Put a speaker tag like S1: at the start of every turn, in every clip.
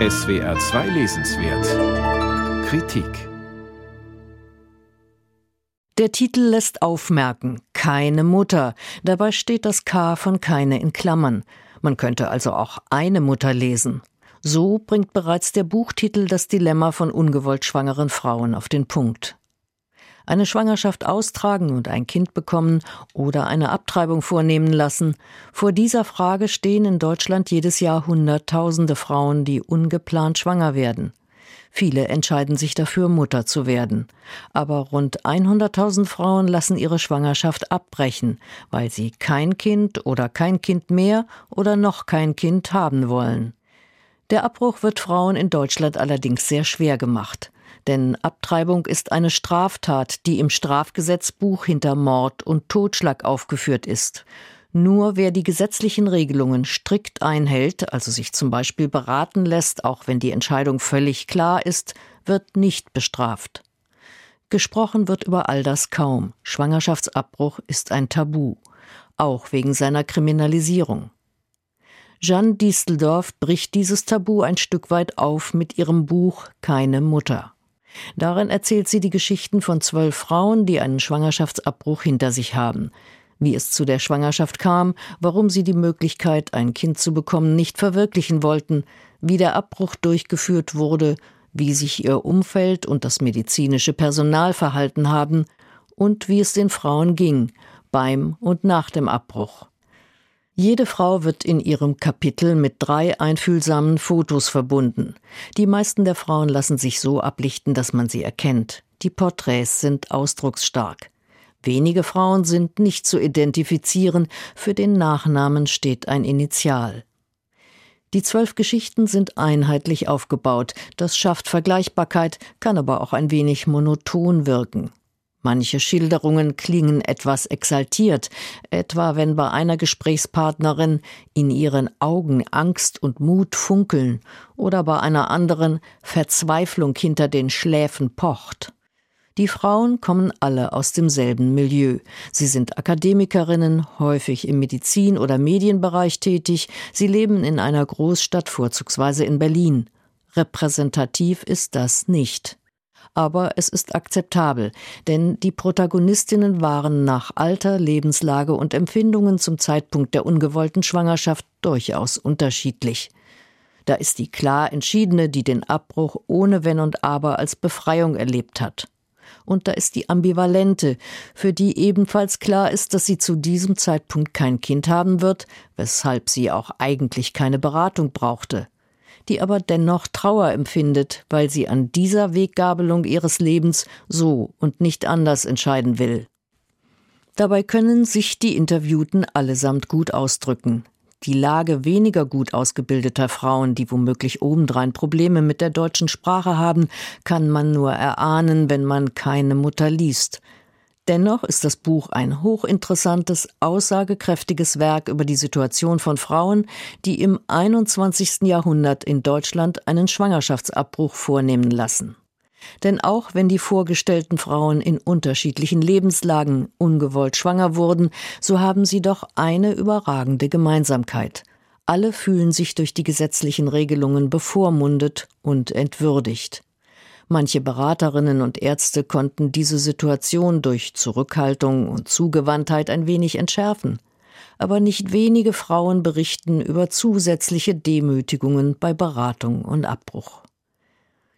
S1: SWR 2 Lesenswert Kritik
S2: Der Titel lässt aufmerken, keine Mutter. Dabei steht das K von keine in Klammern. Man könnte also auch eine Mutter lesen. So bringt bereits der Buchtitel das Dilemma von ungewollt schwangeren Frauen auf den Punkt. Eine Schwangerschaft austragen und ein Kind bekommen oder eine Abtreibung vornehmen lassen. Vor dieser Frage stehen in Deutschland jedes Jahr Hunderttausende Frauen, die ungeplant schwanger werden. Viele entscheiden sich dafür, Mutter zu werden. Aber rund 100.000 Frauen lassen ihre Schwangerschaft abbrechen, weil sie kein Kind oder kein Kind mehr oder noch kein Kind haben wollen. Der Abbruch wird Frauen in Deutschland allerdings sehr schwer gemacht. Denn Abtreibung ist eine Straftat, die im Strafgesetzbuch hinter Mord und Totschlag aufgeführt ist. Nur wer die gesetzlichen Regelungen strikt einhält, also sich zum Beispiel beraten lässt, auch wenn die Entscheidung völlig klar ist, wird nicht bestraft. Gesprochen wird über all das kaum. Schwangerschaftsabbruch ist ein Tabu, auch wegen seiner Kriminalisierung. Jeanne Diesteldorf bricht dieses Tabu ein Stück weit auf mit ihrem Buch Keine Mutter. Darin erzählt sie die Geschichten von zwölf Frauen, die einen Schwangerschaftsabbruch hinter sich haben wie es zu der Schwangerschaft kam, warum sie die Möglichkeit, ein Kind zu bekommen, nicht verwirklichen wollten, wie der Abbruch durchgeführt wurde, wie sich ihr Umfeld und das medizinische Personal verhalten haben und wie es den Frauen ging beim und nach dem Abbruch. Jede Frau wird in ihrem Kapitel mit drei einfühlsamen Fotos verbunden. Die meisten der Frauen lassen sich so ablichten, dass man sie erkennt. Die Porträts sind ausdrucksstark. Wenige Frauen sind nicht zu identifizieren, für den Nachnamen steht ein Initial. Die zwölf Geschichten sind einheitlich aufgebaut, das schafft Vergleichbarkeit, kann aber auch ein wenig monoton wirken. Manche Schilderungen klingen etwas exaltiert, etwa wenn bei einer Gesprächspartnerin in ihren Augen Angst und Mut funkeln oder bei einer anderen Verzweiflung hinter den Schläfen pocht. Die Frauen kommen alle aus demselben Milieu. Sie sind Akademikerinnen, häufig im Medizin- oder Medienbereich tätig. Sie leben in einer Großstadt, vorzugsweise in Berlin. Repräsentativ ist das nicht. Aber es ist akzeptabel, denn die Protagonistinnen waren nach Alter, Lebenslage und Empfindungen zum Zeitpunkt der ungewollten Schwangerschaft durchaus unterschiedlich. Da ist die klar entschiedene, die den Abbruch ohne Wenn und Aber als Befreiung erlebt hat und da ist die ambivalente, für die ebenfalls klar ist, dass sie zu diesem Zeitpunkt kein Kind haben wird, weshalb sie auch eigentlich keine Beratung brauchte, die aber dennoch Trauer empfindet, weil sie an dieser Weggabelung ihres Lebens so und nicht anders entscheiden will. Dabei können sich die Interviewten allesamt gut ausdrücken die Lage weniger gut ausgebildeter Frauen, die womöglich obendrein Probleme mit der deutschen Sprache haben, kann man nur erahnen, wenn man keine Mutter liest. Dennoch ist das Buch ein hochinteressantes, aussagekräftiges Werk über die Situation von Frauen, die im 21. Jahrhundert in Deutschland einen Schwangerschaftsabbruch vornehmen lassen. Denn auch wenn die vorgestellten Frauen in unterschiedlichen Lebenslagen ungewollt schwanger wurden, so haben sie doch eine überragende Gemeinsamkeit. Alle fühlen sich durch die gesetzlichen Regelungen bevormundet und entwürdigt. Manche Beraterinnen und Ärzte konnten diese Situation durch Zurückhaltung und Zugewandtheit ein wenig entschärfen. Aber nicht wenige Frauen berichten über zusätzliche Demütigungen bei Beratung und Abbruch.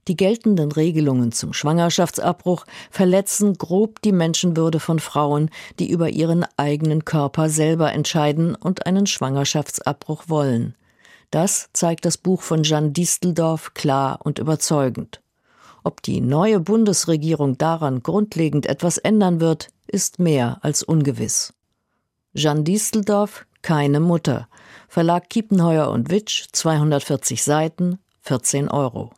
S2: Die geltenden Regelungen zum Schwangerschaftsabbruch verletzen grob die Menschenwürde von Frauen, die über ihren eigenen Körper selber entscheiden und einen Schwangerschaftsabbruch wollen. Das zeigt das Buch von Jeanne Diesteldorf klar und überzeugend. Ob die neue Bundesregierung daran grundlegend etwas ändern wird, ist mehr als ungewiss. Jeanne Diesteldorf, keine Mutter. Verlag Kiepenheuer und Witsch, 240 Seiten, 14 Euro.